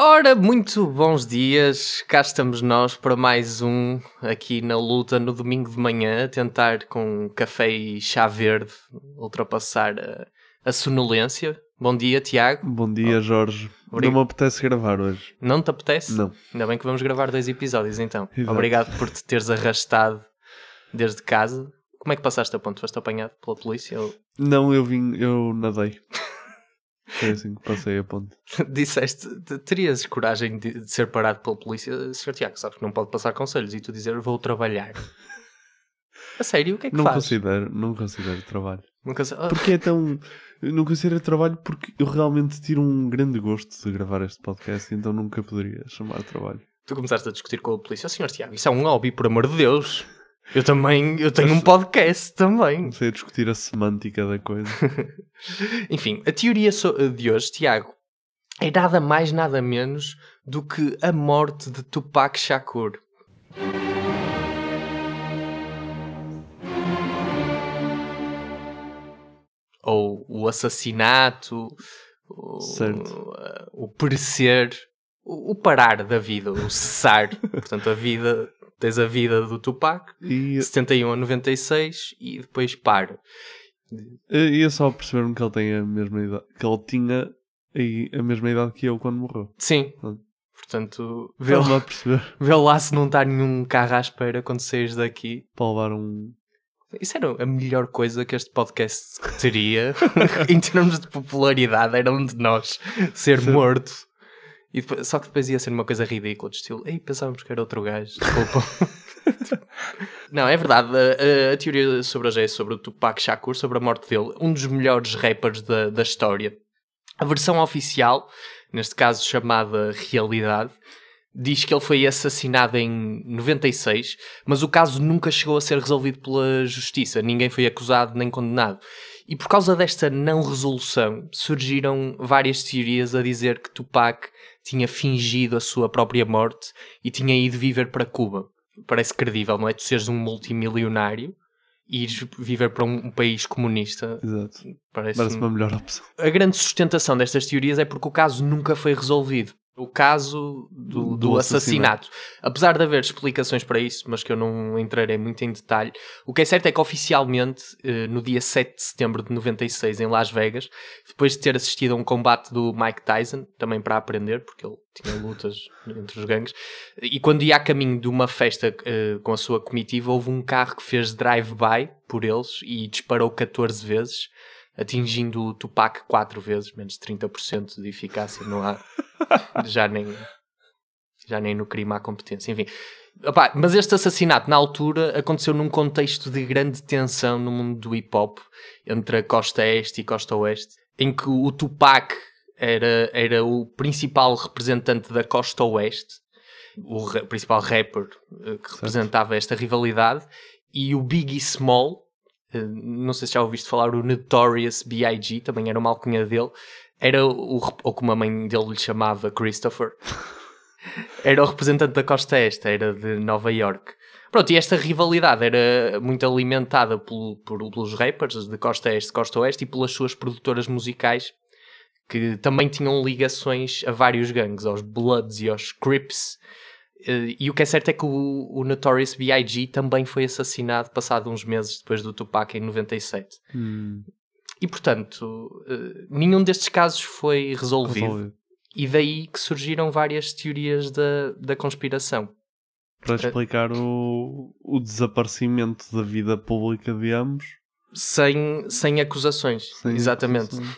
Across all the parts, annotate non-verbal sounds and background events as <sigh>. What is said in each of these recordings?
Ora, muito bons dias, cá estamos nós para mais um aqui na luta no domingo de manhã, tentar com café e chá verde ultrapassar a, a sonolência. Bom dia, Tiago. Bom dia, Jorge. Obrigado. Não me apetece gravar hoje. Não te apetece? Não. Ainda bem que vamos gravar dois episódios então. Exato. Obrigado por te teres arrastado desde casa. Como é que passaste a ponto? Foste apanhado pela polícia? Ou... Não, eu vim, eu nadei. <laughs> Foi assim que passei a ponte. <laughs> Disseste, te- terias coragem de, de ser parado pela polícia, Sr. Tiago, sabes que não pode passar conselhos e tu dizer vou trabalhar. A sério, o que é que Não faz? considero, não considero trabalho. Nunca se- Ah, Porque é tão. Não considero trabalho porque eu realmente tiro um grande gosto de gravar este podcast, então nunca poderia chamar trabalho. tu começaste a discutir com a polícia, oh, Sr. Tiago, isso é um hobby, por amor de Deus. Eu também, eu tenho um podcast também. Comecei a discutir a semântica da coisa. <laughs> Enfim, a teoria so- de hoje, Tiago, é nada mais, nada menos do que a morte de Tupac Shakur. Ou o assassinato, o, Certo. o perecer, o, o parar da vida, o cessar. <laughs> Portanto, a vida, tens a vida do Tupac, E 71 a 96, e depois para. eu ia só perceber-me que ele tem a mesma idade. Que ele tinha a mesma idade que eu quando morreu. Sim. Portanto, vê lá, vê lá se não está nenhum carro à espera quando saís daqui. Para levar um. Isso era a melhor coisa que este podcast teria <laughs> em termos de popularidade. Era um de nós ser Sim. morto. E depois- só que depois ia ser uma coisa ridícula, de estilo, ei, pensávamos que era outro gajo, desculpa. <laughs> Não, é verdade, a, a- a teoria sobre hoje é sobre o Tupac Shakur, sobre a morte dele, um dos melhores rappers da, da história. A versão oficial, neste caso chamada Realidade, diz que ele foi assassinado em 96, mas o caso nunca chegou a ser resolvido pela justiça, ninguém foi acusado nem condenado. E por causa desta não resolução, surgiram várias teorias a dizer que Tupac tinha fingido a sua própria morte e tinha ido viver para Cuba. Parece credível, não é? Tu seres um multimilionário e ires viver para um, um país comunista. Exato. Parece, Parece uma melhor opção. A grande sustentação destas teorias é porque o caso nunca foi resolvido. O caso do, Do do assassinato. Apesar de haver explicações para isso, mas que eu não entrarei muito em detalhe, o que é certo é que oficialmente, eh, no dia 7 de setembro de 96, em Las Vegas, depois de ter assistido a um combate do Mike Tyson, também para aprender, porque ele tinha lutas entre os gangues, e quando ia a caminho de uma festa eh, com a sua comitiva, houve um carro que fez drive-by por eles e disparou 14 vezes, atingindo o Tupac 4 vezes, menos de 30% de eficácia, não há <laughs> já nem já nem no crime há competência, enfim. Opá, mas este assassinato, na altura, aconteceu num contexto de grande tensão no mundo do hip hop, entre a costa este e costa oeste, em que o Tupac era, era o principal representante da costa oeste, o principal rapper eh, que representava esta rivalidade, e o Biggie Small, não sei se já ouviste falar, o Notorious B.I.G., também era uma alcunha dele, era o, ou como a mãe dele lhe chamava, Christopher, <laughs> era o representante da costa este, era de Nova York. Pronto, e esta rivalidade era muito alimentada pelo- por- pelos rappers de costa este, costa oeste e pelas suas produtoras musicais que também tinham ligações a vários gangues, aos Bloods e aos Crips. Eh, E o que é certo é que o, o Notorious B.I.G. também foi assassinado passado uns meses depois do Tupac em 97. Hum, E portanto, eh, nenhum destes casos foi resolvido. E daí que surgiram várias teorias da, da conspiração. Para explicar o, o desaparecimento da vida pública de ambos. Sem, sem acusações. sem Exatamente. acusações.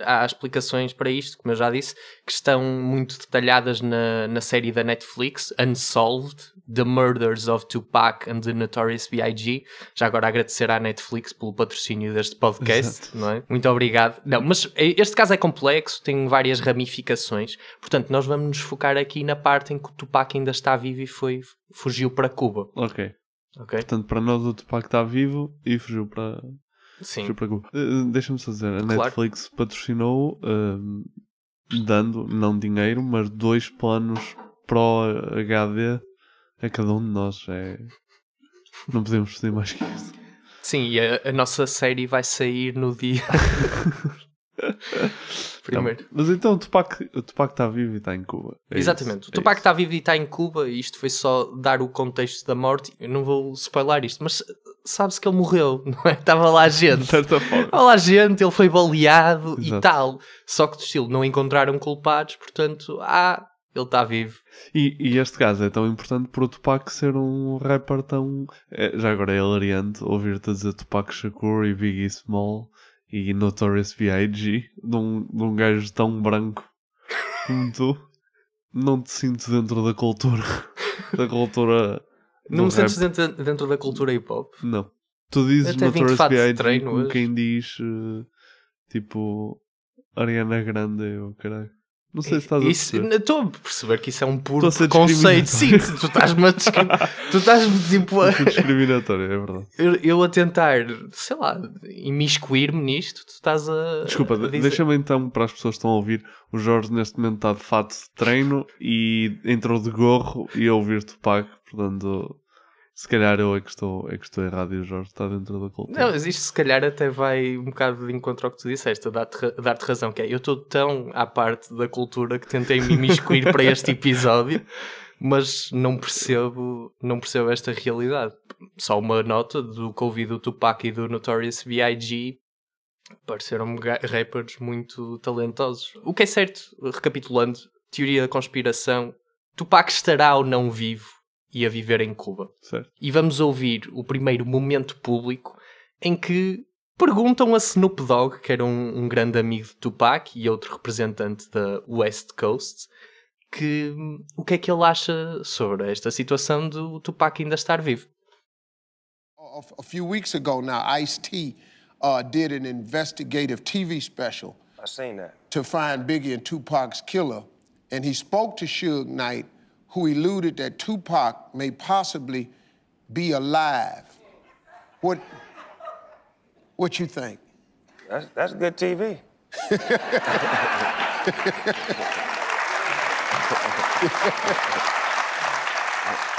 Há explicações para isto, como eu já disse, que estão muito detalhadas na, na série da Netflix, Unsolved, The Murders of Tupac and the Notorious B.I.G. Já agora agradecer à Netflix pelo patrocínio deste podcast, Exato. não é? Muito obrigado. Não, mas este caso é complexo, tem várias ramificações, portanto nós vamos nos focar aqui na parte em que o Tupac ainda está vivo e foi, fugiu para Cuba, Ok. ok? Portanto, para nós o Tupac está vivo e fugiu para, Sim. Eh, Deixa-me só dizer, a Claro. Netflix patrocinou ehm, dando, não dinheiro, mas dois planos Pro HD a cada um de nós. É... Não podemos pedir mais que isso. Sim, e a, a nossa série vai sair no dia. <laughs> primeiro. Não, mas então o Tupac, o Tupac está vivo e está em Cuba. É Exatamente. isso, o é Tupac isso. está vivo e está em Cuba, e isto foi só dar o contexto da morte. Eu não vou spoiler isto, mas sabe-se que ele morreu, <laughs> não é? Estava lá gente. De certa forma. Estava lá gente, ele foi baleado e Exato. tal. Só que do estilo, não encontraram culpados, portanto, ah, ele está vivo. E, e este caso é tão importante por o Tupac ser um rapper tão. é, já agora é hilariante ouvir-te a dizer Tupac Shakur e Biggie Small e Notorious B.I.G. De um, de um gajo tão branco como tu. Não te sinto dentro da cultura. <laughs> da cultura. Não me rap. sentes dentro, dentro da cultura hip hop? Não. Tu dizes Notorious B.I.G. como hoje. quem diz eh, tipo Ariana Grande ou caralho. Não sei se estás a Isso- perceber. Estou a perceber que isso é um puro conceito. Sim, tu estás-me a. Tu estás-me tipo <laughs> a. Discriminatório, é verdade. Eu, eu a tentar, sei lá, imiscuir-me nisto, tu estás a. Desculpa, a deixa-me então, para as pessoas que estão a ouvir, o Jorge neste momento está de fato de treino e entrou de gorro e a ouvir Tupac, portanto, se calhar eu é que estou, é que estou errado e o Jorge está dentro da cultura. Não, isto se calhar até vai um bocado de encontro ao que tu disseste, a dar-te dar-te razão, que é, eu estou tão à parte da cultura que tentei me imiscuir para este episódio, mas não percebo, não percebo esta realidade. Só uma nota do que ouvi do Tupac e do Notorious B.I.G. Pareceram-me rappers muito talentosos. O que é certo, recapitulando, teoria da conspiração, Tupac estará ou não vivo e a viver em Cuba Certo. e vamos ouvir o primeiro momento público em que perguntam a Snoop Dogg, que era um, um grande amigo de Tupac e outro representante da West Coast, que hum, o que é que ele acha sobre esta situação do Tupac ainda estar vivo. A, a few weeks ago now, Ice T uh, did an investigative TV special I seen that. to find Biggie and Tupac's killer, and he spoke to Suge Knight, who eluded that Tupac may possibly be alive. What? What you think? That's that's good TV. <laughs>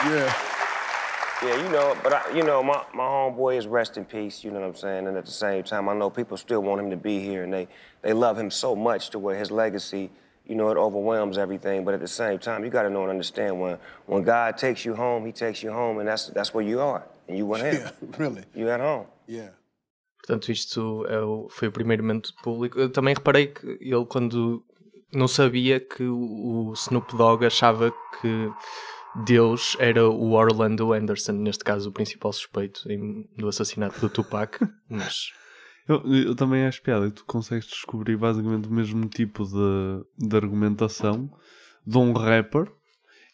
Yeah. Yeah, you know, but I, you know, my, my homeboy is rest in peace. You know what I'm saying? And at the same time, I know people still want him to be here, and they they love him so much to where his legacy, you know, it overwhelms everything. But at the same time, you got to know and understand when when God takes you home, He takes you home, and that's that's where you are, and you with <laughs> Him. Yeah, really. You at home. Yeah. Portanto, isto é o- foi o primeiro momento público. Eu também reparei que ele, quando não sabia que o, o Snoop Dogg achava que Deus era o Orlando Anderson, neste caso o principal suspeito em- do assassinato do Tupac, <laughs> mas Eu, eu também acho piada que tu consegues descobrir basicamente o mesmo tipo de, de argumentação de um rapper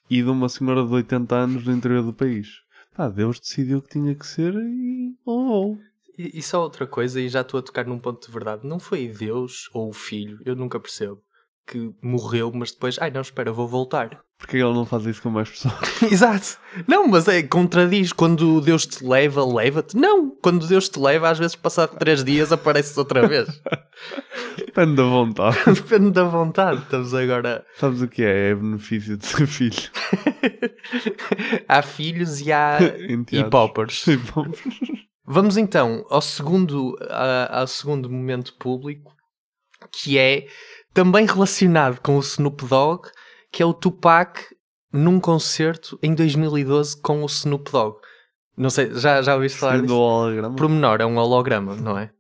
e de uma senhora de 80 anos do interior do país. Pá, Deus decidiu que tinha que ser e. Oh, oh. E, e só outra coisa, e já estou a tocar num ponto de verdade, não foi Deus ou o filho, eu nunca percebo, que morreu, mas depois, ai não, espera, vou voltar. Porque ele não faz isso com mais pessoas? <laughs> Exato. Não, mas é, contradiz, quando Deus te leva, leva-te. Não, quando Deus te leva, às vezes passado três dias apareces outra vez. <laughs> Depende da vontade. <laughs> Depende da vontade, estamos agora... Sabes o que é? É benefício de ser filho. há filhos e há. E vamos- então ao segundo, ao segundo momento público, que é também relacionado com o Snoop Dogg, que é o Tupac num concerto em 2012 com o Snoop Dogg. Não sei, já, já ouviste falar Sendo disso? o holograma. Pormenor, é um holograma, não é?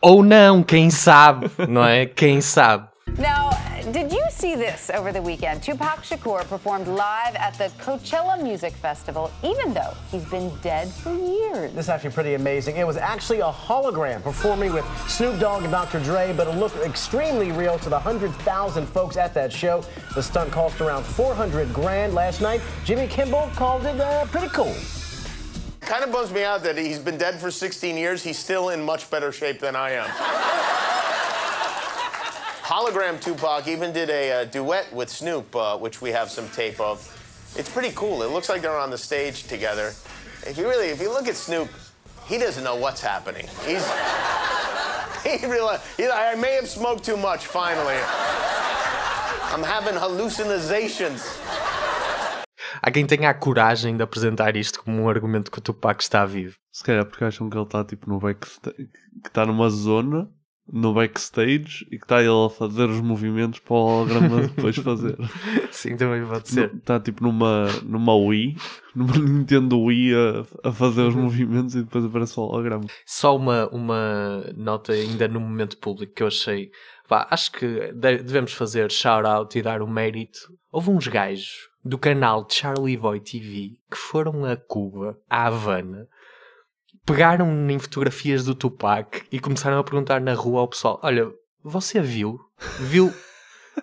Ou não, quem sabe, não é? Quem sabe. You see this over the weekend? Tupac Shakur performed live at the Coachella Music Festival, even though he's been dead for years. This is actually pretty amazing. It was actually a hologram performing with Snoop Dogg and Dr. Dre, but it looked extremely real to the 100,000 folks at that show. The stunt cost around 400 grand last night. Jimmy Kimball called it uh, pretty cool. Kind of bums me out that he's been dead for 16 years. He's still in much better shape than I am. <laughs> Hologram Tupac even did a, uh duet with Snoop, uh, which we have some tape of. It's pretty cool. It looks like they're on the stage together. If you really, if you look at Snoop, he doesn't know what's happening. He's <laughs> he realized he, I may have smoked too much. Finally, I'm having hallucinations. Há quem tenha a coragem de apresentar isto como um argumento que o Tupac está vivo. Se calhar porque acham que ele está tipo no back que está numa zona no backstage e que está ele a fazer os movimentos para o holograma <laughs> depois fazer. Sim, também pode ser. Está tipo numa, numa Wii, numa <laughs> Nintendo Wii a, a fazer os movimentos e depois aparece o holograma. Só uma, uma nota ainda no momento público que eu achei. Pá, acho que de- devemos fazer shout-out e dar o mérito. Houve uns gajos do canal Charlie Boy TV que foram a Cuba, a Havana, pegaram em fotografias do Tupac e começaram a perguntar na rua ao pessoal: Olha, você viu? Viu?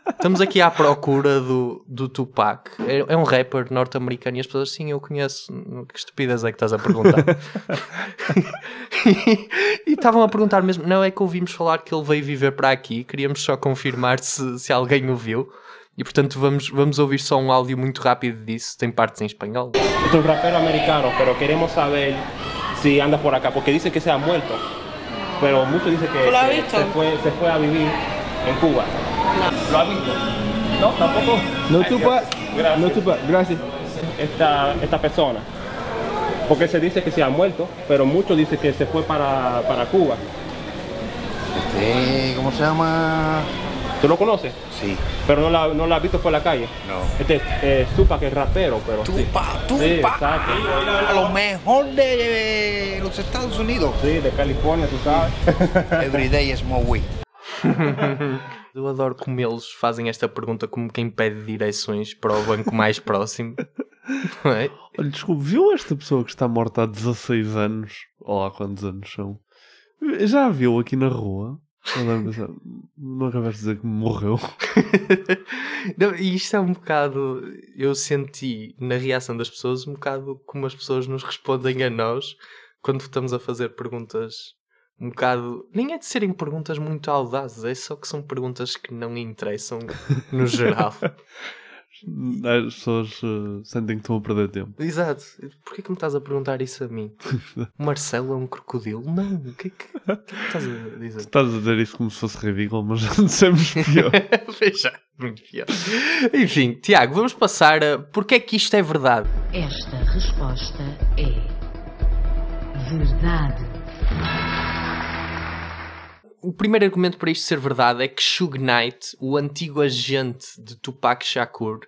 Estamos aqui à procura do, do Tupac. É, é um rapper norte-americano e as pessoas, sim, eu conheço. Que estupidez é que estás a perguntar? <laughs> e estavam a perguntar mesmo: não é que ouvimos falar que ele veio viver para aqui, queríamos só confirmar se, se alguém o viu. E portanto, vamos, vamos ouvir só um áudio muito rápido disso. Tem partes em espanhol. Es un rapero americano, pero queremos saber si anda por acá, porque dice que se ha muerto. Pero muchos dicen que, ¿Tú lo has que visto? se, fue, se fue a vivir en Cuba. ¿Lo has visto? No, tampoco. No, Tupac. Gracias. No, Tupac. Gracias. Esta, esta persona. Porque se dice que se ha muerto, pero muchos dicen que se fue para, para Cuba. Este, ¿cómo se llama? ¿Tú lo conoces? Sí. Pero no la, no la has visto por la calle. No. Este es Tupac, que es rapero, pero sí. Tupac, Sí, Tupac. exacto. a lo mejor de los Estados Unidos. Sí, de California, tú sabes. <laughs> Every day is more weed. <laughs> Eu adoro como eles fazem esta pergunta como quem pede direções para o banco mais próximo. Não é? Olha, desculpe, viu esta pessoa que está morta há 16 anos? Ou há quantos anos são? Já a viu aqui na rua? Lembro Não acabaste de dizer que morreu. <laughs> Não, e isto é um bocado. Eu senti na reação das pessoas um bocado como as pessoas nos respondem a nós quando estamos a fazer perguntas um bocado. Nem é de serem perguntas muito audazes, é só que são perguntas que não interessam no geral. <laughs> As pessoas eh, sentem que estão a perder tempo. Exato. Porquê que me estás a perguntar isso a mim? <laughs> Marcelo é um crocodilo? Não, o que é que, o que, é que estás a dizer? Estás a dizer isso como se fosse ridículo, mas <laughs> já dissemos pior. <laughs> Veja, muito pior. Enfim, Tiago, vamos passar a porque é que isto é verdade. Esta resposta é verdade. O primeiro argumento para isto ser verdade é que Suge Knight, o antigo agente de Tupac Shakur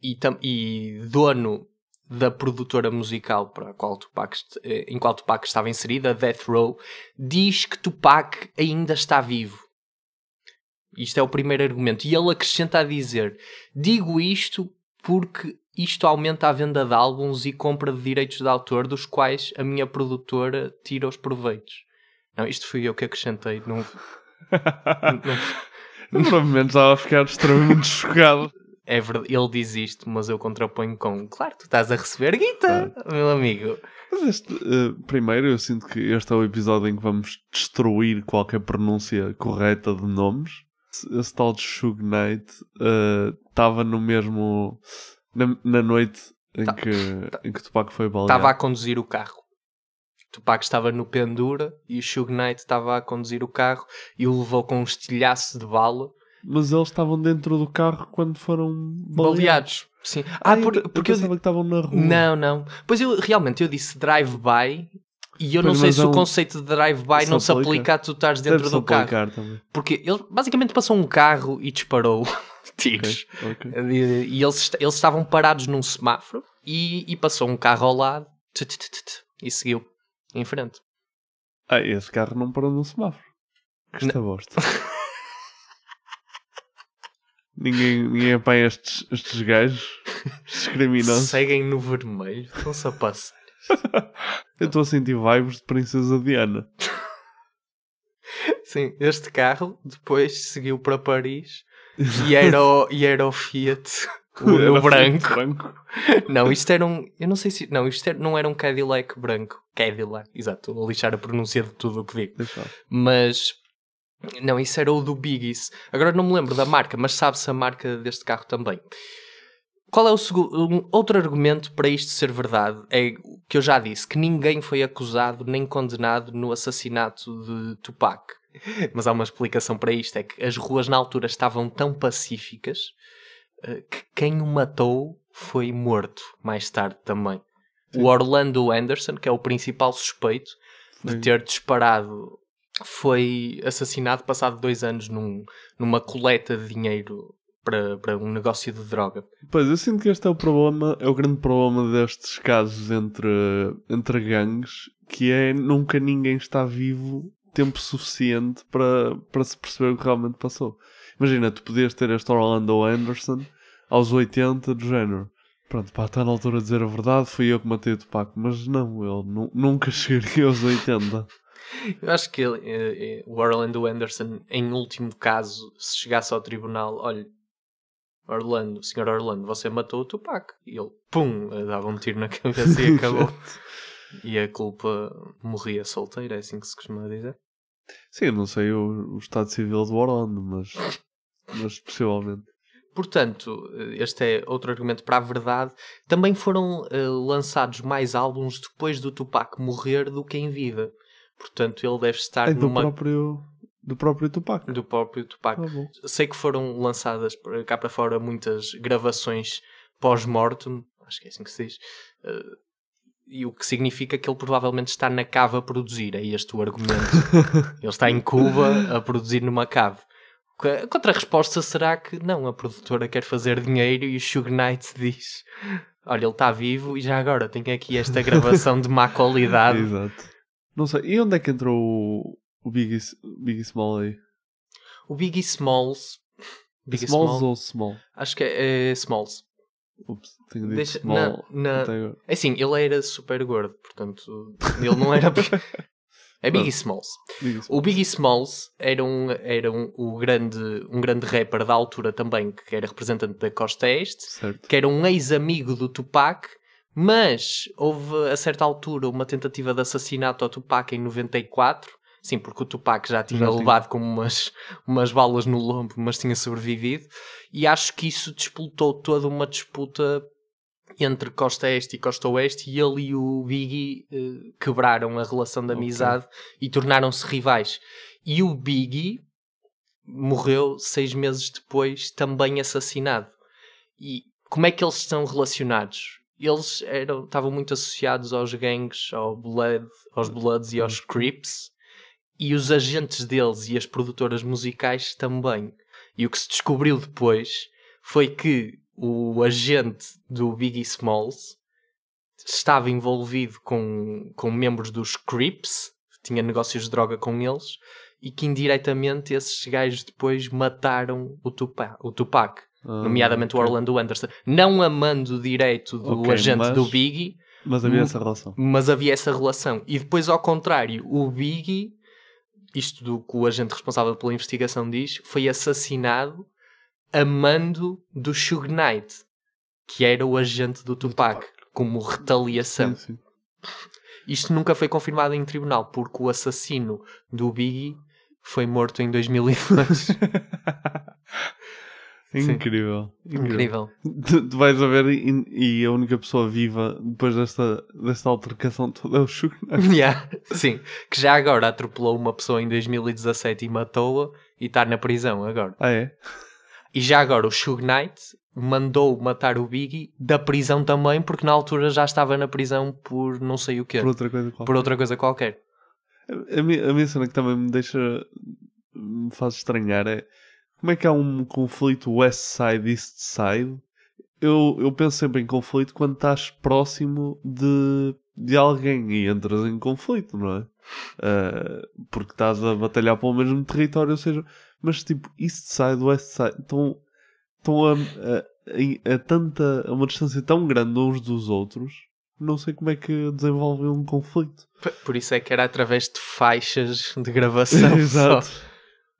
e, e dono da produtora musical para a qual Tupac, eh, em qual Tupac estava inserida, Death Row, diz que Tupac ainda está vivo. Isto é o primeiro argumento. E ele acrescenta a dizer: Digo isto porque isto aumenta a venda de álbuns e compra de direitos de autor dos quais a minha produtora tira os proveitos. Não, isto fui eu que acrescentei. Não, <laughs> não- Provavelmente estava a ficar extremamente <laughs> chocado. é verdade, ele diz isto, mas eu contraponho com: Claro, tu estás a receber guita, meu amigo. Mas este, eh, primeiro, eu sinto que este é o episódio em que vamos destruir qualquer pronúncia correta de nomes. Esse- tal de Suge Knight eh, estava no mesmo. Na, na noite em, Tá- que, em que Tupac foi baleado. Estava a conduzir o carro. Tupac estava no pendura e o Suge Knight estava a conduzir o carro e o levou com um estilhaço de bala. Mas eles estavam dentro do carro quando foram baleados. Baleados. Sim. Ah, Ah, por- eu, porque eu, pensava que estavam na rua. Não, não. Pois eu realmente eu disse drive-by e eu não Pois, sei mas se é o um- conceito de drive-by não se aplica. aplica a tu estares dentro do carro. também. Porque ele basicamente passou um carro e disparou <laughs> tiros. Ok, ok. E, eles, eles estavam parados num semáforo e, e passou um carro ao lado e seguiu em frente. Ah, esse carro não parou no semáforo. Que esta bosta. ninguém, ninguém apanha estes, estes gajos. Estes criminosos. Seguem no vermelho, estão-se a passar. <laughs> Eu estou a sentir vibes de Princesa Diana. Sim, este carro depois seguiu para Paris <laughs> e era o, e era o Fiat o, branco. Branco. Não, isto era um. Eu não sei se. Não, isto era- não era um Cadillac branco. Cadillac, exato. Estou a lixar a pronúncia de tudo o que digo. Mas. Não, isso era o do Biggies. Agora não me lembro da marca, mas sabe-se a marca deste carro também. Qual é o segundo. Um outro argumento para isto ser verdade? É o que eu já disse: que ninguém foi acusado nem condenado no assassinato de Tupac. Mas há uma explicação para isto: é que as ruas na altura estavam tão pacíficas que quem o matou foi morto mais tarde também. O Orlando Anderson, que é o principal suspeito de Sim. ter disparado foi assassinado passado dois anos num, numa coleta de dinheiro para, para um negócio de droga. Pois, eu sinto que este é o problema, é o grande problema destes casos entre, entre gangues, que é nunca ninguém está vivo tempo suficiente para, para se perceber o que realmente passou. Imagina, tu podias ter este Orlando Anderson aos 80 do género. Pronto, pá, está na altura de dizer a verdade, fui eu que matei o Tupac. Mas não, ele nu- nunca <laughs> chegaria aos 80. Eu acho que ele, eh, eh, o Orlando Anderson, em último caso, se chegasse ao tribunal, olha, Orlando, senhor Orlando, você matou o Tupac. E ele, pum, eh, dava um tiro na <laughs> cabeça e acabou. <laughs> e a culpa morria solteira, é assim que se costuma dizer. Sim, não sei o, o estado civil do Orlando, mas, mas possivelmente. Portanto, este é outro argumento para a verdade. Também foram eh, lançados mais álbuns depois do Tupac morrer do que em vida. Portanto, ele deve estar É do numa... próprio, do próprio Tupac. do próprio Tupac. Ah. Sei que foram lançadas cá para fora muitas gravações pós-mortem, acho que é assim que se diz, eh, e o que significa que ele provavelmente está na cave a produzir. É este o argumento. <laughs> ele está em Cuba a produzir numa cave. A contra-resposta será que não, a produtora quer fazer dinheiro e o Suge Knight diz: Olha, ele está vivo e já agora tem aqui esta gravação de má qualidade. Exato. Não sei. E onde é que entrou o, o Biggie, Biggie Small aí? O Biggie Smalls. Biggie Smalls Small- ou Small? Acho que é, é Smalls. Ups, tenho dito Deixa- Small. na- na-. É assim, ele era super gordo, portanto, ele não era. É Biggie Smalls. Biggie. O Biggie Smalls era, um, era um, o grande, um grande rapper da altura também, que era representante da Costa Este, Certo. que era um ex-amigo do Tupac, mas houve a certa altura uma tentativa de assassinato ao Tupac em 94. Sim, porque o Tupac já tinha Já levado como umas, umas balas no lombo, mas tinha sobrevivido. E acho que isso disputou toda uma disputa entre Costa Este e Costa Oeste e ele e o Biggie eh, quebraram a relação de amizade e tornaram-se rivais. E o Biggie morreu seis meses depois, também assassinado. E como é que eles estão relacionados? Eles eram, estavam muito associados aos gangues, ao Blood, aos Bloods e aos Crips, e os agentes deles e as produtoras musicais também. E o que se descobriu depois foi que o agente do Biggie Smalls estava envolvido com, com membros dos Crips, tinha negócios de droga com eles, e que indiretamente esses gajos depois mataram o Tupac. O Tupac Ah, nomeadamente o ok. Orlando Anderson, não amando direito do Ok, agente mas- do Biggie, Mas havia essa relação. mas havia essa relação. E depois, ao contrário, o Biggie, isto do que o agente responsável pela investigação diz, foi assassinado amando do Suge Knight, que era o agente do Tupac, como retaliação. Sim, sim. Isto nunca foi confirmado em tribunal, porque o assassino do Biggie foi morto em 2002. <laughs> Sim. Incrível. Incrível. Tu, tu vais a ver e, e a única pessoa viva depois desta, desta altercação toda é o Knight. <laughs> Yeah, Sim, que já agora atropelou uma pessoa em 2017 e matou-a e está na prisão agora. Ah, é? E já agora o Suge Knight mandou matar o Biggie da prisão também, porque na altura já estava na prisão por não sei o quê. Por outra coisa qualquer. Por outra coisa qualquer. A, minha, a minha cena que também me deixa. me faz estranhar é. Como é que há um conflito West Side, East Side? Eu, eu penso sempre em conflito quando estás próximo de, de alguém e entras em conflito, não é? Ah, porque estás a batalhar pelo mesmo território, ou seja, mas tipo, East Side, West Side, estão, estão a, a, a, a tanta, a uma distância tão grande uns dos outros, não sei como é que desenvolvem um conflito. Por isso é que era através de faixas de gravação. <laughs> Exato. só.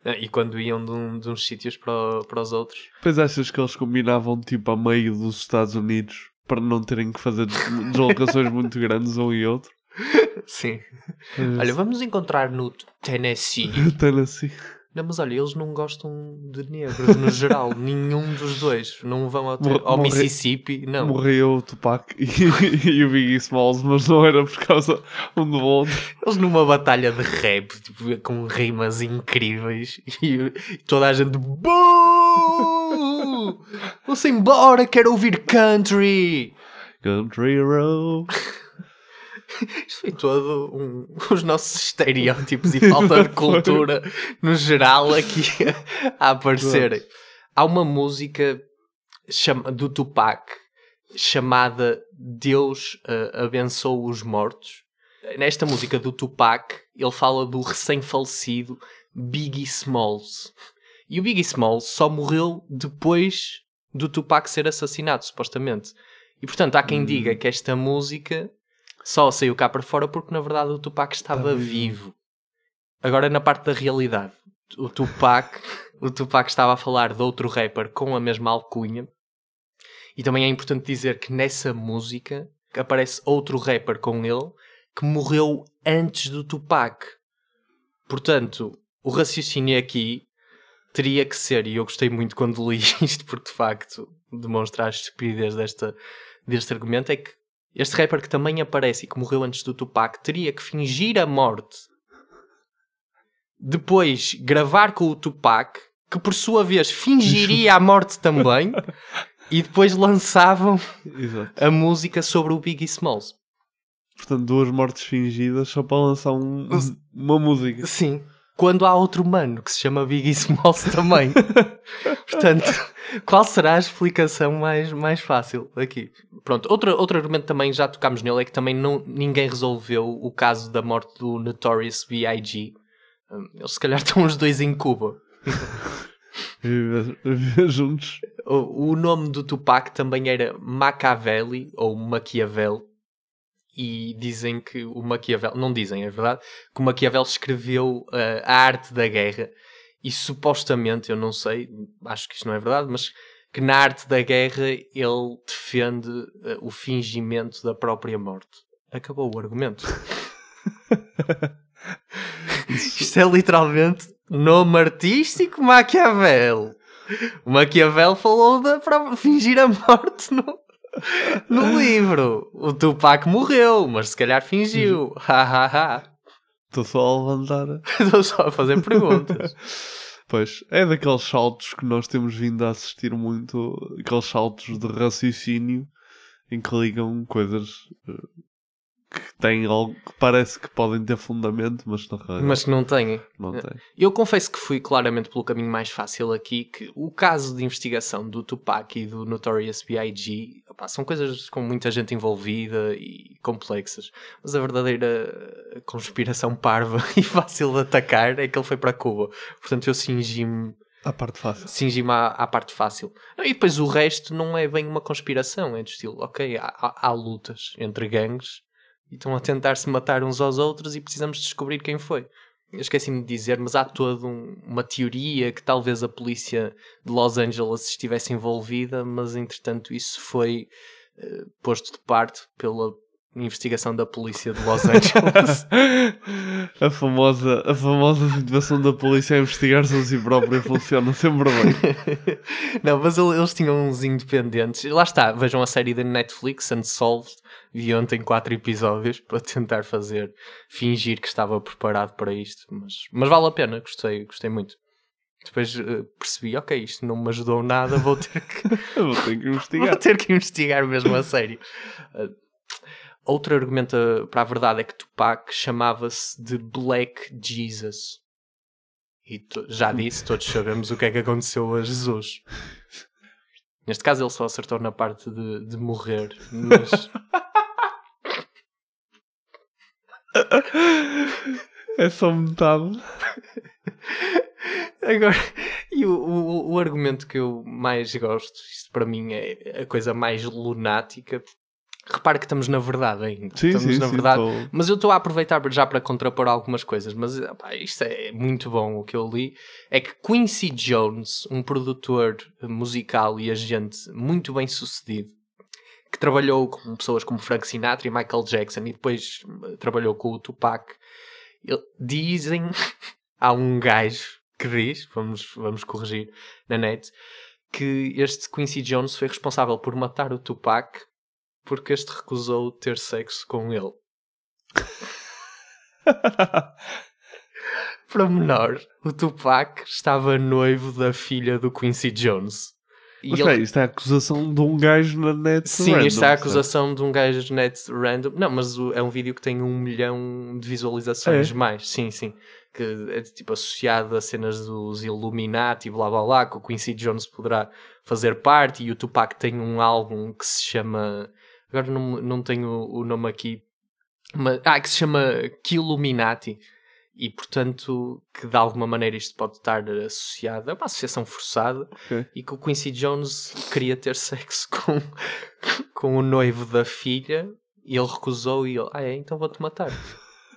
Ah, E quando iam de, um- de uns sítios para, para os outros. Pois achas que eles combinavam tipo a meio dos Estados Unidos para não terem que fazer des- deslocações <laughs> muito grandes um e outro? Sim. Mas- Olha, vamos encontrar no Tennessee. <laughs> Tennessee. Não, mas olha, eles não gostam de negros no geral. <laughs> Nenhum dos dois. Não vão ao, Mor- ao Mississippi. Não. Morreu o Tupac <laughs> e, e o Biggie Smalls, mas não era por causa um do outro. Eles numa batalha de rap, tipo, com rimas incríveis. E, e toda a gente. Vamos embora, quero ouvir country! Country Road. <laughs> <laughs> Isto foi todo um, <laughs> os nossos estereótipos e <laughs> falta de cultura no geral aqui a, a aparecerem. Há uma música chama- do Tupac chamada Deus eh, abençoa os mortos. Nesta música do Tupac, ele fala do recém-falecido Biggie Smalls. E o Biggie Smalls só morreu depois do Tupac ser assassinado, supostamente. E portanto, há quem diga que esta música só saiu cá para fora porque na verdade o Tupac estava vivo. Agora, na parte da realidade, o Tupac, o Tupac estava a falar de outro rapper com a mesma alcunha. E também é importante dizer que nessa música aparece outro rapper com ele que morreu antes do Tupac. Portanto, o raciocínio aqui teria que ser, e eu gostei muito quando li <laughs> isto, porque de facto demonstra a estupidez desta, deste argumento, é que este rapper que também aparece e que morreu antes do Tupac teria que fingir a morte, depois gravar com o Tupac, que por sua vez fingiria a morte também, <laughs> e depois lançavam Exato. a música sobre o Biggie Smalls. Portanto, duas mortes fingidas só para lançar um- uma música. Sim. Quando há outro mano que se chama Biggie Smalls <laughs> também. Portanto, qual será a explicação mais, mais fácil aqui? Pronto, outro, outro argumento também, já tocámos nele, é que também não, ninguém resolveu o caso da morte do Notorious B.I.G. Hum, Eles se calhar estão os dois em Cuba. Juntos. O, o nome do Tupac também era Machiavelli ou Maquiavel. E dizem que o Maquiavel, não dizem, é verdade, que o Maquiavel escreveu uh, a arte da guerra. E supostamente, eu não sei, acho que isto não é verdade, mas que na arte da guerra ele defende uh, o fingimento da própria morte. Acabou o argumento. <laughs> Isto é literalmente nome artístico Maquiavel. O Maquiavel falou de fingir a morte no, no livro. O Tupac morreu, mas se calhar fingiu. Estou só a levantar. <laughs> Estou só a fazer perguntas. <laughs> Pois, é daqueles saltos que nós temos vindo a assistir muito, aqueles saltos de raciocínio em que ligam coisas eh, que têm algo que parece que podem ter fundamento, mas na realidade Mas que não têm. não. Eu confesso que fui claramente pelo caminho mais fácil aqui, que o caso de investigação do Tupac e do Notorious B.I.G. opá, são coisas com muita gente envolvida e complexas. Mas a verdadeira conspiração parva <laughs> e fácil de atacar é que ele foi para Cuba. Portanto, eu cingi-me A parte fácil. cingi-me à, à parte fácil. E depois o resto não é bem uma conspiração, é do estilo, ok, há- há lutas entre gangues e estão a tentar se matar uns aos outros e precisamos descobrir quem foi. Eu esqueci-me de dizer, mas há toda um- uma teoria que talvez a polícia de Los Angeles estivesse envolvida, mas entretanto isso foi eh, posto de parte pela investigação da polícia de Los Angeles. <laughs> a, famosa, a famosa situação da polícia a investigar-se a si própria funciona sempre bem. <laughs> Não, mas ele- eles tinham uns independentes. Lá está, vejam a série da Netflix, Unsolved. Vi ontem quatro episódios <laughs> para tentar fazer, fingir que estava preparado para isto. Mas, mas vale a pena, gostei, gostei muito. Depois eh, percebi, ok, isto não me ajudou nada, vou ter que, <laughs> vou ter que vou investigar. ter que investigar mesmo a sério. Eh, outro argumento eh, para a verdade é que Tupac chamava-se de Black Jesus. E to- já disse, todos sabemos o que é que aconteceu a Jesus. Neste caso ele só acertou na parte de, de morrer, mas <laughs> É só metade. agora e o, o, o argumento que eu mais gosto, isto para mim é a coisa mais lunática. Repare que estamos na verdade ainda. Sim, estamos sim, na verdade. Mas eu estou a aproveitar já para contrapor algumas coisas, mas opá, isto é muito bom o que eu li. É que Quincy Jones, um produtor musical e agente muito bem sucedido, que trabalhou com pessoas como Frank Sinatra e Michael Jackson e depois eh, trabalhou com o Tupac, ele- dizem, <laughs> há um gajo que diz, vamos, vamos corrigir na net, que este Quincy Jones foi responsável por matar o Tupac porque este recusou ter sexo com ele. <laughs> Para menor, o Tupac estava noivo da filha do Quincy Jones. Mas ele- isto é a acusação de um gajo na net Sim, random, isto é a acusação de um gajo de net random. Não, mas o- é um vídeo que tem um milhão de visualizações É? mais. Sim, sim. Que é tipo associado a cenas dos Illuminati, blá blá blá, que o Quincy Jones poderá fazer parte. E o Tupac tem um álbum que se chama. Agora não, não tenho o nome aqui. Mas, ah, que se chama Killuminati. E portanto, que de alguma maneira isto pode estar associado a uma associação forçada Ok. e que o Quincy Jones queria ter <laughs> sexo com, com o noivo da filha e ele recusou e ele, ah é, então vou-te matar.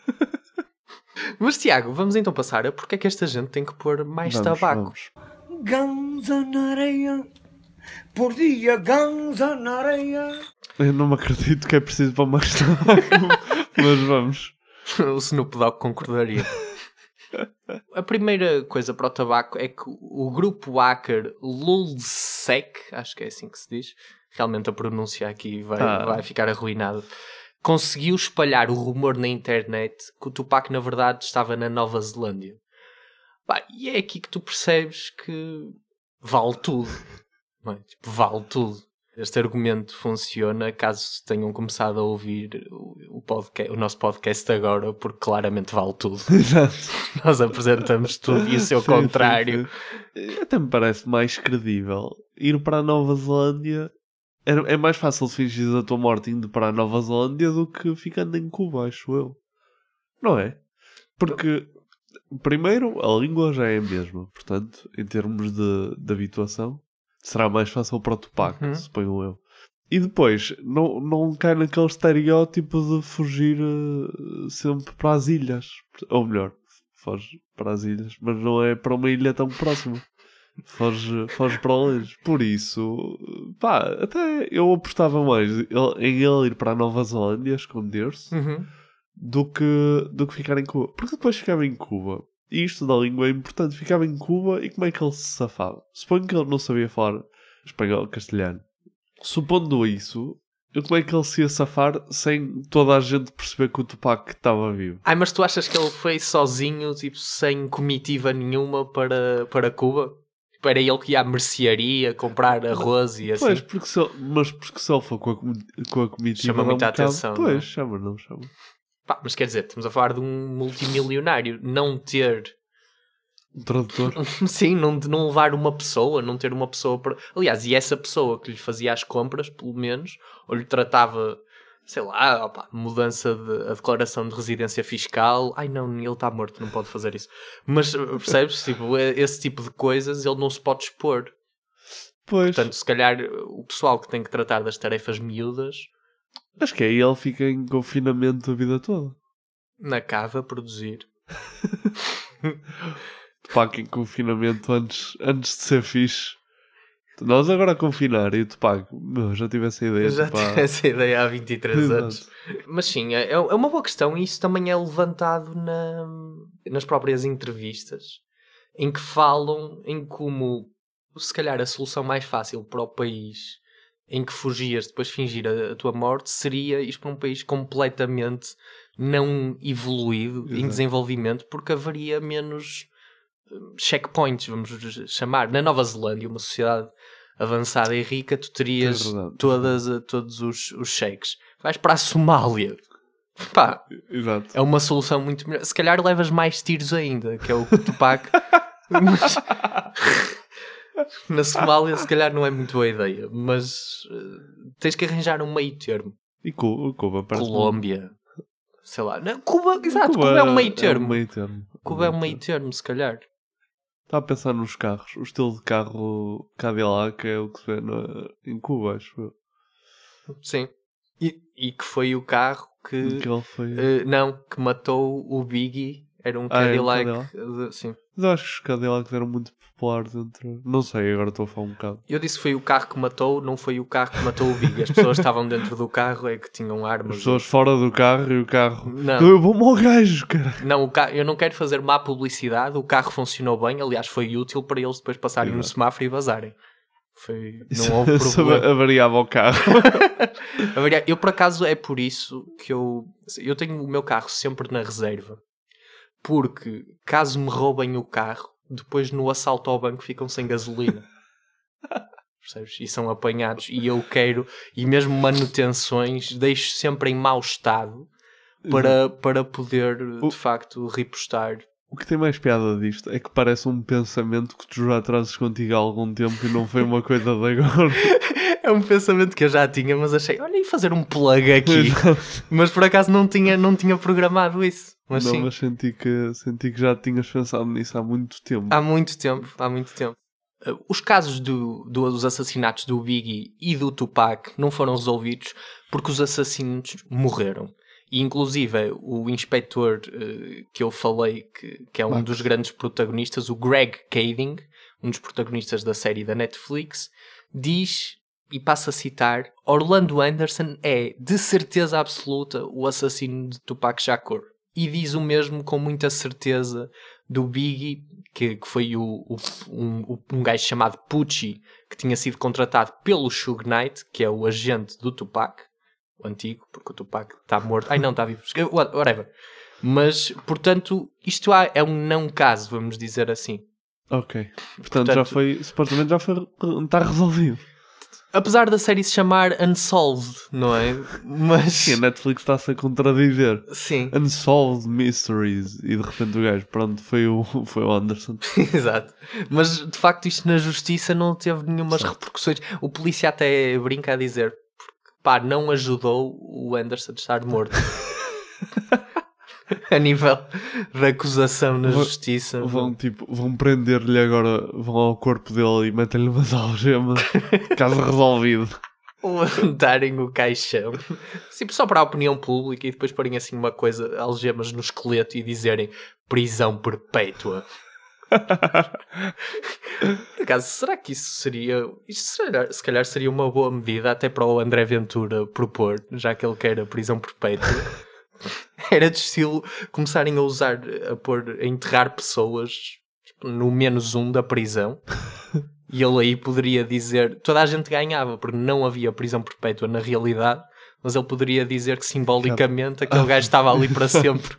<laughs> Mas Tiago, vamos então passar a porque é que esta gente tem que pôr mais Vamos, tabaco. vamos. Ganza na areia, por dia ganza na areia. Eu não me acredito que é preciso para mais tabaco, <laughs> mas vamos. <laughs> o Snoop Dogg concordaria. A primeira coisa para o tabaco é que o grupo hacker Lulzsec, acho que é assim que se diz, realmente a pronúncia aqui vai, Ah. vai ficar arruinada, conseguiu espalhar o rumor na internet que o Tupac na verdade estava na Nova Zelândia. Pá, e é aqui que tu percebes que vale tudo. não é? Tipo, vale tudo. Este argumento funciona caso tenham começado a ouvir o, podcast, o nosso podcast agora, porque claramente vale tudo. <laughs> Exato. Nós apresentamos tudo e o seu <laughs> contrário. sim, sim. Até me parece mais credível ir para a Nova Zelândia. É, é mais fácil fingir a tua morte indo para a Nova Zelândia do que ficando em Cuba, acho eu. Não é? Porque, primeiro, a língua já é a mesma. Portanto, em termos de, de habituação, será mais fácil para o Tupac, Uhum. suponho eu. E depois, não, não cai naquele estereótipo de fugir eh, sempre para as ilhas. Ou melhor, foge para as ilhas, mas não é para uma ilha tão próxima. Foge, foge para longe. Por isso, pá, até eu apostava mais em ele ir para a Nova Zelândia esconder-se Uhum. do, que, do que ficar em Cuba. Porque depois ficava em Cuba. E isto da língua é importante. Ficava em Cuba e como é que ele se safava? Suponho que ele não sabia falar espanhol, castelhano. Supondo isso, eu como é que ele se ia safar sem toda a gente perceber que o Tupac estava vivo? Ai, mas tu achas que ele foi sozinho, tipo, sem comitiva nenhuma para, para Cuba? Tipo, era ele que ia à mercearia comprar arroz e assim? Pois, porque se ele, mas porque se ele for com a, com a comitiva Chama um muita bocado- atenção, não é? Pois, chama, não chama. Pá, mas quer dizer, estamos a falar de um multimilionário. Não ter Um tradutor. <laughs> Sim, não, de não levar uma pessoa, não ter uma pessoa para. Aliás, e essa pessoa que lhe fazia as compras, pelo menos, ou lhe tratava, sei lá, opa, mudança de a declaração de residência fiscal. Ai não, ele está morto, não pode fazer isso. Mas uh, percebes? tipo, é- esse tipo de coisas ele não se pode expor. Pois, Portanto, se calhar o pessoal que tem que tratar das tarefas miúdas, acho que aí ele fica em confinamento a vida toda. na cava, a produzir. <laughs> Tupac em confinamento antes, antes de ser fixe. Nós agora a confinar e o Tupac, meu, já tive essa ideia. Já tipo, há- tive essa ideia há 23 Exato. anos. Mas sim, é, é uma boa questão e isso também é levantado na- nas próprias entrevistas, em que falam em como, se calhar, a solução mais fácil para o país em que fugias depois de fingir a, a tua morte seria ir para um país completamente não evoluído em Exato. desenvolvimento, porque haveria menos hum, checkpoints, vamos chamar. Na Nova Zelândia, uma sociedade avançada e rica, tu terias É todas, a- todos os, os cheques. Vais para a Somália. Pá, Exato. é uma solução muito melhor. Se calhar levas mais tiros ainda, que é o Tupac. <laughs> Mas- Na Somália, se calhar, não é muito boa ideia, mas eh, tens que arranjar um meio termo. E Cuba, Cuba parece Colômbia, sei lá. Não, Cuba, exato, Cuba, é um meio termo. É um meio termo. Cuba é um meio termo, se calhar. Estava a pensar nos carros. O estilo de carro Cadillac é o que se vê na- em Cuba, acho eu. Sim. E, e que foi o carro que. Que ele foi. eh, não, que matou o Biggie. Era um Ah, é um Cadillac. Cadillac? eh, sim. Mas eu acho que os Cadillacs eram muito populares entre. Não sei, agora estou a falar um bocado. Eu disse que foi o carro que matou, não foi o carro que matou o Biggie. As pessoas estavam dentro do carro é que tinham As armas. pessoas fora do carro e o carro. Não. Eu vou-me ao gajo, cara. Não, o ca... eu não quero fazer má publicidade. O carro funcionou bem, aliás, foi útil para eles depois passarem no Exato. semáforo e vazarem. Foi... Isso- Não houve <laughs> problema. avariava o carro. <laughs> Eu, por acaso, é por isso que eu, eu tenho o meu carro sempre na reserva. Porque, caso me roubem o carro, depois no assalto ao banco ficam sem gasolina. <laughs> percebes? E são apanhados. E eu quero, e mesmo manutenções, deixo sempre em mau estado para, para poder, de facto, repostar. O que tem mais piada disto é que parece um pensamento que tu já trazes contigo há algum tempo e não foi uma coisa de agora. <laughs> É um pensamento que eu já tinha, mas achei, olha, e fazer um plug aqui. mas por acaso não tinha, não tinha programado isso. Mas não, sim, mas senti que, senti que já tinhas pensado nisso há muito tempo. há muito tempo, há muito tempo. Uh, Os casos do, do- dos assassinatos do Biggie e do Tupac não foram resolvidos porque os assassinos morreram. E inclusive o inspetor uh, que eu falei, que, que é um Max. dos grandes protagonistas, o Greg Kading, um dos protagonistas da série da Netflix, diz, e passa a citar, Orlando Anderson é, de certeza absoluta, o assassino de Tupac Shakur. E diz o mesmo com muita certeza do Biggie, que, que foi o, o- um, um gajo chamado Pucci, que tinha sido contratado pelo Suge Knight, que é o agente do Tupac, antigo, porque o Tupac está morto. Ai não, está vivo. Whatever. Mas, portanto, isto é um não caso, vamos dizer assim. Ok. Portanto, já Portanto- foi. Supostamente já foi. Está resolvido. Apesar da série se chamar Unsolved, não é? Mas. Sim, a Netflix está-se a contradizer. Sim. Unsolved Mysteries. E de repente o gajo, pronto, foi o, foi o Anderson. <laughs> Exato. Mas de facto isto na justiça não teve nenhumas repercussões. O polícia até brinca a dizer pá, não ajudou o Anderson a estar morto. <laughs> a nível da acusação na Vão- justiça. Vão, tipo, vão prender-lhe agora, vão ao corpo dele e metem-lhe umas algemas. <laughs> Caso resolvido. levantarem o caixão tipo, só para a opinião pública e depois porem assim uma coisa, algemas no esqueleto e dizerem prisão perpétua. Por acaso, será que isso seria. Isto se calhar, se calhar seria uma boa medida até para o André Ventura propor, já que ele quer a prisão perpétua. <laughs> Era de estilo começarem a usar, a pôr, a enterrar pessoas tipo, no menos um da prisão. <laughs> E ele aí poderia dizer, toda a gente ganhava, porque não havia prisão perpétua na realidade, mas ele poderia dizer que simbolicamente aquele gajo estava ali para <laughs> sempre.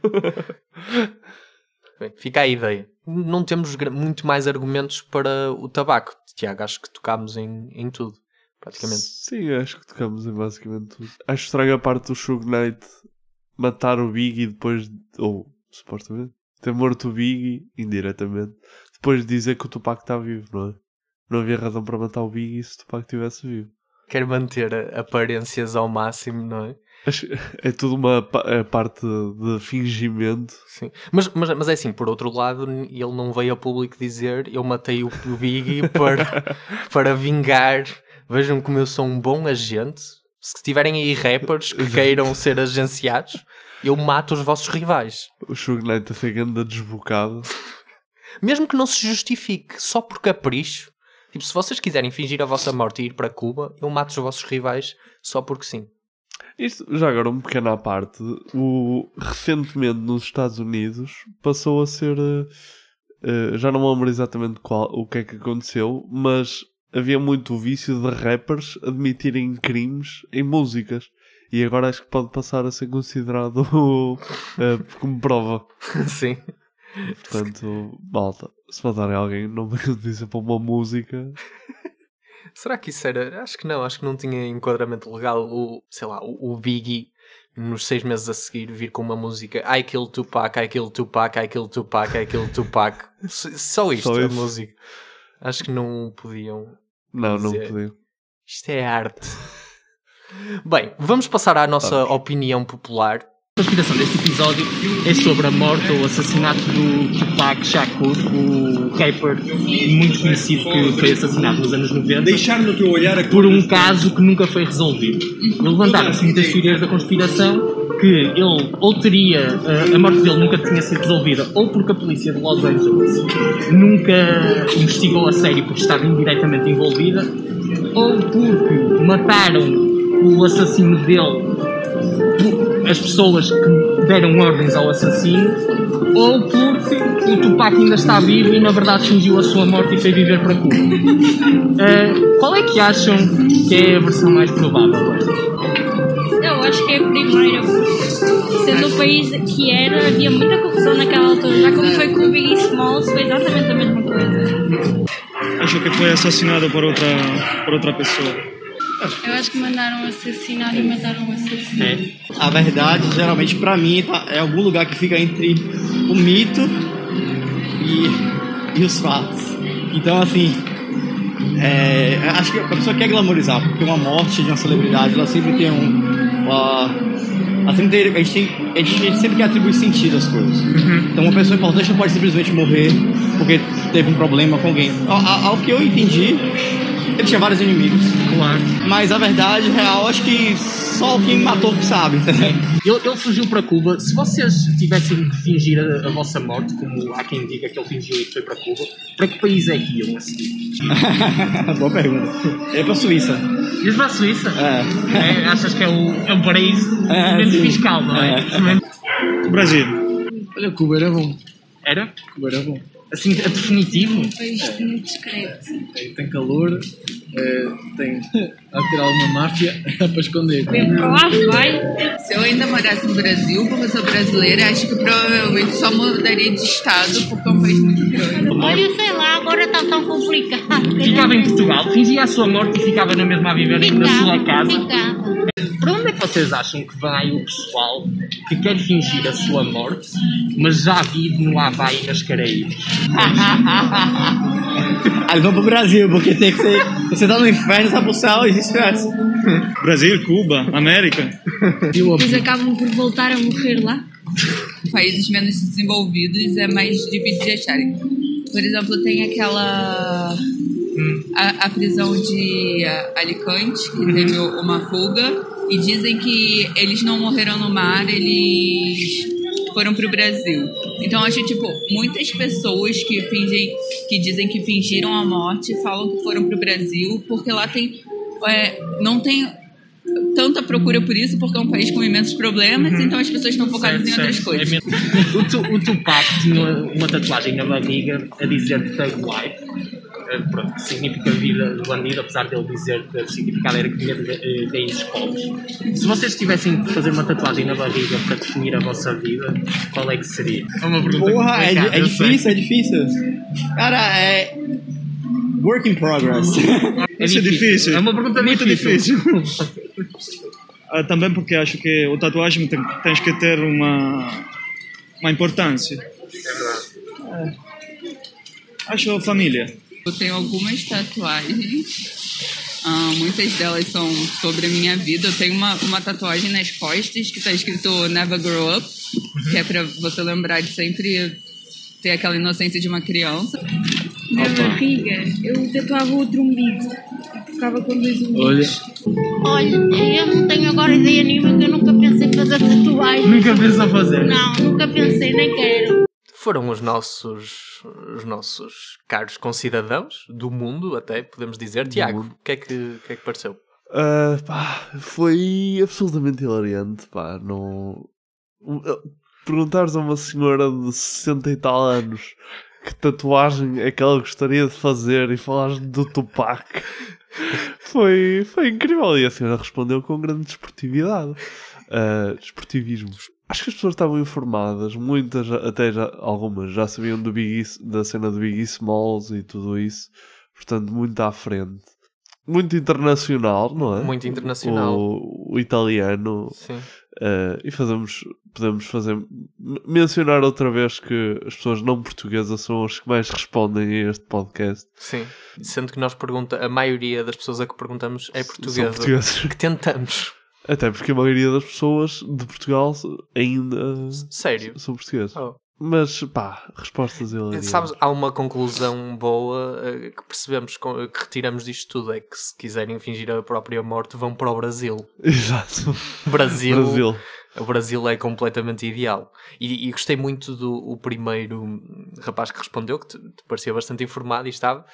Bem, fica a ideia. Não temos muito mais argumentos para o tabaco. Tiago, acho que tocámos em, em tudo, praticamente. Sim, acho que tocamos em basicamente tudo. Acho estranho a parte do Suge Knight matar o Biggie depois, de- ou supostamente, ter morto o Biggie indiretamente, depois de dizer que o Tupac está vivo, não é? Não havia razão para matar o Biggie se o Tupac estivesse vivo. Quer manter aparências ao máximo, não é? É tudo uma é parte de fingimento. Sim. Mas, mas, mas é assim, por outro lado, ele não veio a público dizer eu matei o, Biggie <laughs> para, para vingar. Vejam como eu sou um bom agente. Se tiverem aí rappers que queiram ser agenciados, eu mato os vossos rivais. O Suge Knight ser ganda desbocado. Mesmo que não se justifique, só por capricho. Tipo, se vocês quiserem fingir a vossa morte e ir para Cuba, eu mato os vossos rivais só porque sim. Isto, já agora, um pequeno à parte. O, recentemente, nos Estados Unidos, passou a ser. eh, já não me lembro exatamente qual, o que é que aconteceu, mas havia muito o vício de rappers admitirem crimes em músicas. E agora acho que pode passar a ser considerado <laughs> eh, como prova. <laughs> sim. Portanto, malta, se matarem alguém, não me dizer para uma música. Será que isso era? Acho que não, acho que não tinha enquadramento legal o, sei lá, o, o Biggie nos seis meses a seguir vir com uma música I Kill Tupac, I Kill Tupac, I Kill Tupac, I Kill Tupac. <laughs> Só isto, Só a música. Acho que não podiam. Não, não dizer. podiam. Isto é arte. Bem, vamos passar à nossa opinião popular. A inspiração deste episódio é sobre a morte ou assassinato do Tupac Shakur, o rapper muito conhecido que foi assassinado nos anos 90 Deixar no teu olhar a por um caso que nunca foi resolvido. Levantaram-se muitas teorias da conspiração que ele ou teria eh, a morte dele nunca tinha sido resolvida ou porque a polícia de Los Angeles nunca investigou a sério porque estava indiretamente envolvida ou porque mataram o assassino dele as pessoas que deram ordens ao assassino, ou porque o Tupac ainda está vivo e na verdade fingiu a sua morte e foi viver para Cuba. <laughs> Eh, qual é que acham que é a versão mais provável? Eu acho que é a primeira. Sendo o país que era, havia muita confusão naquela altura. Já como foi com o Biggie Smalls, foi exatamente a mesma coisa. acho que foi assassinado por outra, por outra pessoa. Eu acho que mandaram assassinar e mataram o assassino. É. A verdade, geralmente, pra mim, tá- é algum lugar que fica entre o mito e, e os fatos. Então, assim, é, acho que a pessoa quer glamorizar, porque uma morte de uma celebridade, ela sempre tem um. Uma, ela sempre tem, a, gente tem- a gente sempre quer atribuir sentido às coisas. Então, uma pessoa importante não pode simplesmente morrer porque teve um problema com alguém. Ao, ao- ao que eu entendi, ele tinha vários inimigos. Claro. Mas a verdade real, acho que só quem matou que sabe, entendeu? Ele, ele fugiu para Cuba. Se vocês tivessem de fingir a, a vossa morte, como há quem diga que ele fingiu e foi para Cuba, para que país é que iam a seguir? <laughs> Boa pergunta. É para a Suíça. Ias para a Suíça? É. É, achas que é o, é o paraíso É, menos sim. fiscal, não é? Brasil. Olha, Cuba era bom. Era? Cuba era bom. Assim, a definitivo? Um país muito discreto. Tem calor, eh, tem a ter alguma máfia <laughs> para esconder. Vem para lá, vai. Se eu ainda morasse no Brasil, porque eu sou brasileira, acho que provavelmente só mudaria de estado, porque é um país muito grande. Olha, sei lá, está tão complicado. Ficava em Portugal, fingia a sua morte e ficava na mesma a viver na sua casa. Ficava. Para onde é que vocês acham que vai o pessoal que quer fingir a sua morte, mas já vive no Havaí nas Caraíbas? Aí eles vão pro Brasil, porque tem que ser. Você tá no inferno, tá pro céu e vice-versa. <laughs> Brasil, Cuba, América. Eles acabam por voltar a morrer lá. Países menos desenvolvidos é mais difícil de acharem. Por exemplo, tem aquela. A, a prisão de Alicante, que teve uma fuga, e dizem que eles não morreram no mar, eles foram pro Brasil. Então acho tipo, muitas pessoas que fingem, que dizem que fingiram a morte falam que foram pro Brasil, porque lá tem. é, não tem tanta procura por isso, porque é um país com imensos problemas, então as pessoas estão focadas em outras coisas. É <laughs> o, Tu- o Tupac tinha uma tatuagem na barriga a dizer Thug Life. Eh, Pronto, que significa vida de bandido, apesar de ele dizer que o significado era que vinha de eh, raízes pobres. Se vocês tivessem de fazer uma tatuagem na barriga para definir a vossa vida, qual é que seria? É uma pergunta Porra, é, é difícil, é difícil. Cara, é. Work in progress. É Isso é difícil. É uma pergunta Muito difícil. <laughs> Ah, também porque acho que o tatuagem tem, tens que ter uma, uma importância. É. Acho família. Eu tenho algumas tatuagens. Ah, muitas delas são sobre a minha vida. Eu tenho uma, uma tatuagem nas costas que está escrito Never Grow Up, que é para você lembrar de sempre ter aquela inocência de uma criança. Na barriga, eu tatuava outro umbigo. Ficava com dois umbigos. Olha, eu não tenho agora ideia nenhuma que eu nunca pensei em fazer tatuagem. Nunca pensou fazer? Não, nunca pensei, nem quero. Foram os nossos, os nossos caros concidadãos do mundo, até podemos dizer. Tiago, o que, é que, o que é que pareceu? Ah, pá, foi absolutamente hilariante, pá, não... Perguntares a uma senhora de 60 e tal anos que tatuagem é que ela gostaria de fazer e falares do Tupac foi, foi incrível e a senhora respondeu com grande desportividade. Ah, desportivismo. Acho que as pessoas estavam informadas, muitas, até já, algumas, já sabiam do Biggie, da cena do Biggie Smalls e tudo isso, portanto, muito à frente. Muito internacional, não é? Muito internacional. O, o italiano. Sim. Ah, e fazemos, podemos fazer, mencionar outra vez que as pessoas não portuguesas são as que mais respondem a este podcast. Sim. Sendo que nós pergunta, a maioria das pessoas a que perguntamos é portuguesa. Que tentamos. Até porque a maioria das pessoas de Portugal ainda Sério? são portugueses. Oh. Mas pá, respostas ele. Sabes, há uma conclusão boa eh, que percebemos, com- que retiramos disto tudo: é que se quiserem fingir a própria morte, vão para o Brasil. <laughs> Exato. Brasil. Brasil. O Brasil é completamente ideal. E, e gostei muito do o primeiro rapaz que respondeu, que te, te parecia bastante informado e estava,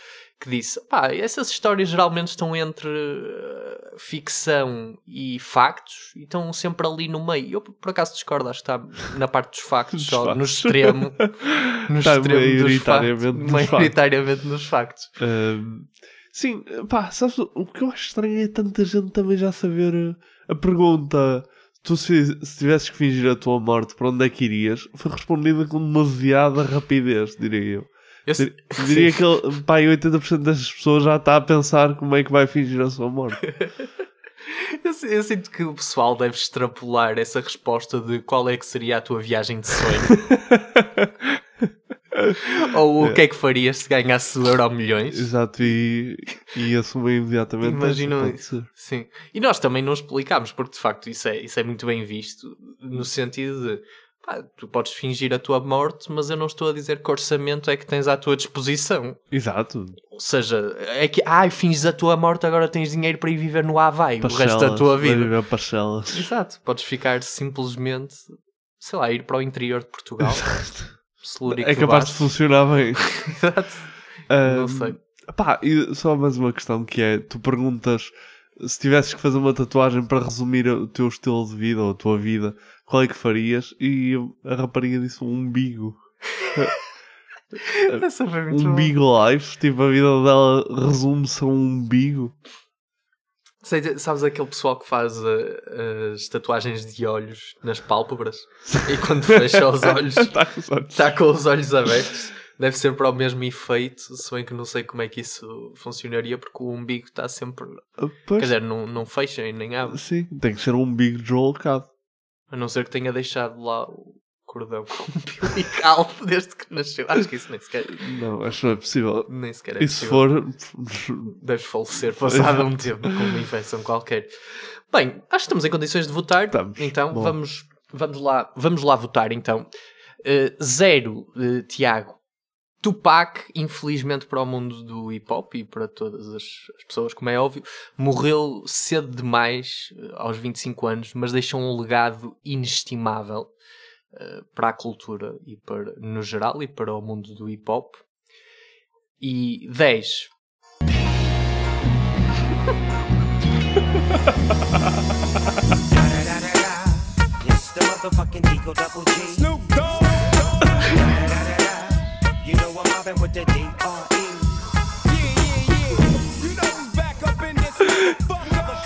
que disse: pá, essas histórias geralmente estão entre eh, ficção e factos e estão sempre ali no meio. Eu, por acaso, discordo, acho que está na parte dos factos, Dos só no factos. extremo. <laughs> No Está extremo dos factos. maioritariamente nos Maioritariamente nos factos. Ahm, sim, pá, sabes, o que eu acho estranho é tanta gente também já saber uh, a pergunta. Tu, se, se tivesses que fingir a tua morte, para onde é que irias? Foi respondida com demasiada rapidez, diria eu. Eu Diria <laughs> que ele, pá, e 80% das pessoas já está a pensar como é que vai fingir a sua morte. <laughs> Eu, eu sinto que o pessoal deve extrapolar essa resposta de qual é que seria a tua viagem de sonho. <laughs> <laughs> Ou o que é que farias se ganhasse Euro Milhões. Exato, e, e assumem imediatamente. Imaginam pode isso. Sim. E nós também não explicámos, porque de facto isso é, isso é muito bem visto, no sentido de pá, tu podes fingir a tua morte, mas eu não estou a dizer que orçamento é que tens à tua disposição. Exato. Ou seja, é que, ai, finges a tua morte, agora tens dinheiro para ir viver no Havaí o resto da Parcelas, tua vida. viver parcelas. Exato, podes ficar simplesmente, sei lá, ir para o interior de Portugal. Celúrico É capaz de funcionar bem. <laughs> Exato. Ahm, Não sei. Pá, e só mais uma questão que é: tu perguntas se tivesses que fazer uma tatuagem para resumir o teu estilo de vida ou a tua vida, qual é que farias? E a rapariga disse um umbigo. <laughs> Essa foi muito umbigo life, tipo a vida dela resume-se a um umbigo. Sei, sabes aquele pessoal que faz uh, as tatuagens de olhos nas pálpebras e quando fecha os <laughs> olhos Tá com os olhos. está com os olhos abertos? Deve ser para o mesmo efeito, se bem que não sei como é que isso funcionaria, porque o umbigo está sempre. Ah, pois. Quer dizer, não, não fecha e nem abre. Sim, tem que ser um umbigo deslocado. A não ser que tenha deixado lá cordão umbilical <laughs> desde que nasceu. Acho que isso nem sequer. Não, acho que não é possível. Nem sequer é E se possível. for. Deves falecer passado um tempo com uma infecção qualquer. Bem, acho que estamos em condições de votar. Então Bom. vamos, vamos, lá, vamos lá votar. Então, Eh, zero, eh, Tiago. Tupac, infelizmente para o mundo do hip hop e para todas as, as pessoas, como é óbvio, morreu cedo demais, eh, aos 25 anos, mas deixou um legado inestimável eh, para a cultura e para, no geral e para o mundo do hip hop. E 10. It's the motherfucking Eagle Double G. Snoop Dogg. you know I'm mobbing with the D.R.E.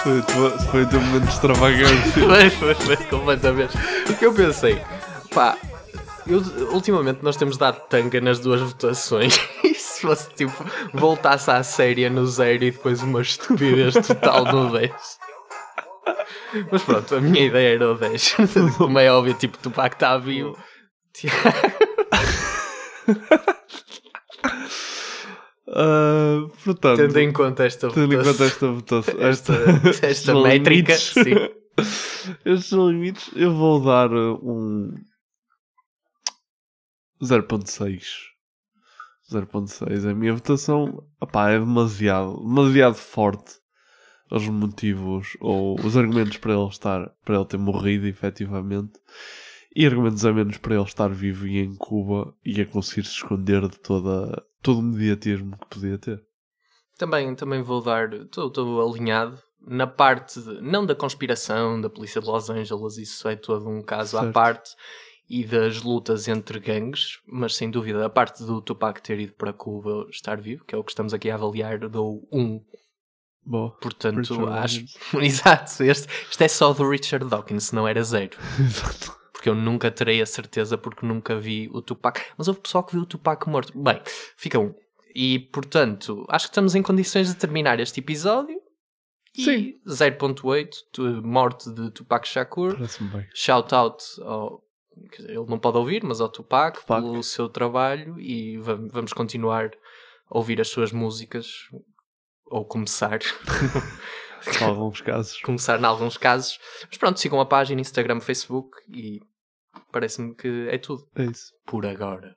Foi, foi, foi o teu momento extravagante. foi, foi, foi, completamente. Porque eu pensei, pá, eu, ultimamente nós temos dado tanga nas duas votações. <laughs> E se fosse tipo, voltasse à séria no zero e depois uma estupidez total no 10. Mas pronto, a minha ideia era o 10. <laughs> Como é óbvio, tipo, Tupac está vivo. Ah, portanto, Tendo em conta esta tendo em votação- conta esta votação, esta- esta estes métrica, limites, sim. estes limites, eu vou dar uh, um 0.6. 0.6. A minha votação opá, é demasiado, demasiado forte os motivos ou os argumentos para ele estar, para ele ter morrido efetivamente e argumentos a menos para ele estar vivo e em Cuba e a conseguir se esconder de toda, todo o mediatismo que podia ter. Também, também vou dar, estou alinhado na parte, de- não da conspiração da polícia de Los Angeles, isso é todo um caso à Certo. parte, e das lutas entre gangues, mas sem dúvida a parte do Tupac ter ido para Cuba estar vivo, que é o que estamos aqui a avaliar, dou um. Boa. Portanto, Richard acho. <laughs> Exato, este, este é só do Richard Dawkins, não era zero. <laughs> Porque eu nunca terei a certeza, porque nunca vi o Tupac. Mas houve pessoal que viu o Tupac morto. Bem, fica um. E portanto, acho que estamos em condições de terminar este episódio. Sim. E 0.8, tu- morte de Tupac Shakur. Parece-me bem. Shout out ao. Ele não pode ouvir, mas ao Tupac, pelo seu trabalho. E va- vamos continuar a ouvir as suas músicas. Ou começar. <laughs> Em alguns casos. começar em alguns casos. Mas pronto, sigam a página, Instagram, Facebook e parece-me que é tudo. É isso. Por agora.